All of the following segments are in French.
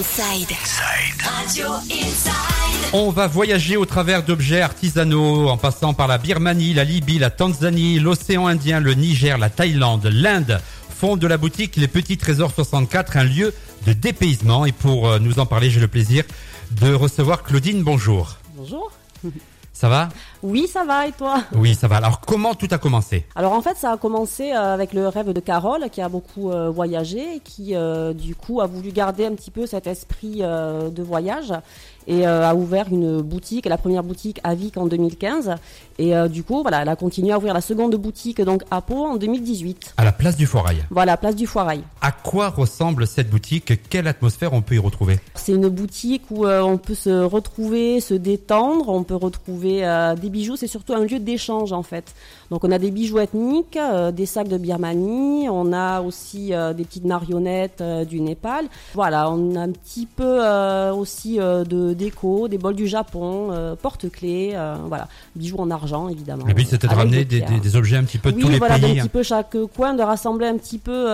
Inside. Radio Inside. On va voyager au travers d'objets artisanaux en passant par la Birmanie, la Libye, la Tanzanie, l'océan Indien, le Niger, la Thaïlande, l'Inde. Fond de la boutique Les Petits Trésors 64, un lieu de dépaysement. Et pour euh, nous en parler, j'ai le plaisir de recevoir Claudine. Bonjour. Bonjour. Ça va Oui, ça va et toi? Oui, ça va. Alors comment tout a commencé? Alors en fait, ça a commencé euh, avec le rêve de Carole qui a beaucoup euh, voyagé et qui euh, du coup a voulu garder un petit peu cet esprit euh, de voyage et a ouvert une boutique, la première boutique à Vic en 2015 et du coup, voilà, elle a continué à ouvrir la seconde boutique donc à Pau en 2018. À la place du Foirail. Voilà, place du Foirail. À quoi ressemble cette boutique? Quelle atmosphère on peut y retrouver? C'est une boutique où on peut se retrouver, se détendre, on peut retrouver euh, des bijoux, c'est surtout un lieu d'échange en fait. Donc on a des bijoux ethniques, euh, des sacs de Birmanie, on a aussi euh, des petites marionnettes du Népal. Voilà, on a un petit peu aussi de déco, des bols du Japon, porte-clés, voilà, bijoux en argent évidemment. Le but c'était de ramener des, des- des objets un petit peu de oui, tous les voilà, pays. hein. petit peu chaque coin, de rassembler un petit peu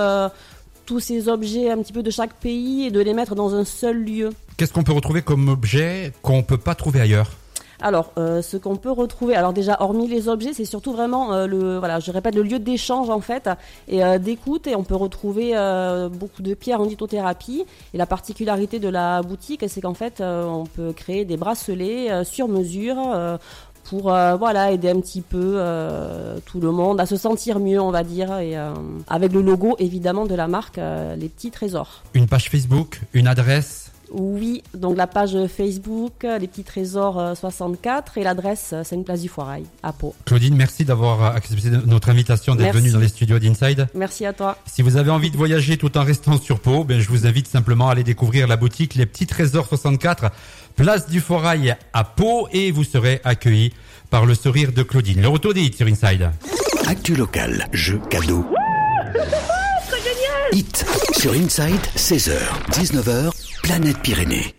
tous ces objets un petit peu de chaque pays et de les mettre dans un seul lieu. Qu'est-ce qu'on peut retrouver comme objet qu'on peut pas trouver ailleurs? Alors, euh, ce qu'on peut retrouver, alors déjà, hormis les objets, c'est surtout vraiment euh, le, voilà, je répète, le lieu d'échange en fait et euh, d'écoute. Et on peut retrouver beaucoup de pierres en lithothérapie. Et la particularité de la boutique, c'est qu'en fait, on peut créer des bracelets sur mesure. pour voilà aider un petit peu tout le monde à se sentir mieux on va dire et avec le logo évidemment de la marque les petits trésors Une page Facebook Une adresse oui, donc la page Facebook, euh, les petits trésors euh, 64 et l'adresse, euh, c'est une place du Foirail, à Pau. Claudine, merci d'avoir accepté notre invitation, d'être venue dans les studios d'Inside. Merci à toi. Si vous avez envie de voyager tout en restant sur Pau, ben, je vous invite simplement à aller découvrir la boutique Les Petits Trésors 64, place du Forail à Pau, et vous serez accueillis par le sourire de Claudine. Le retour des hits sur Inside. Actu local, jeux, cadeaux. Hit sur Inside, 16h, 19h, Planète Pyrénées.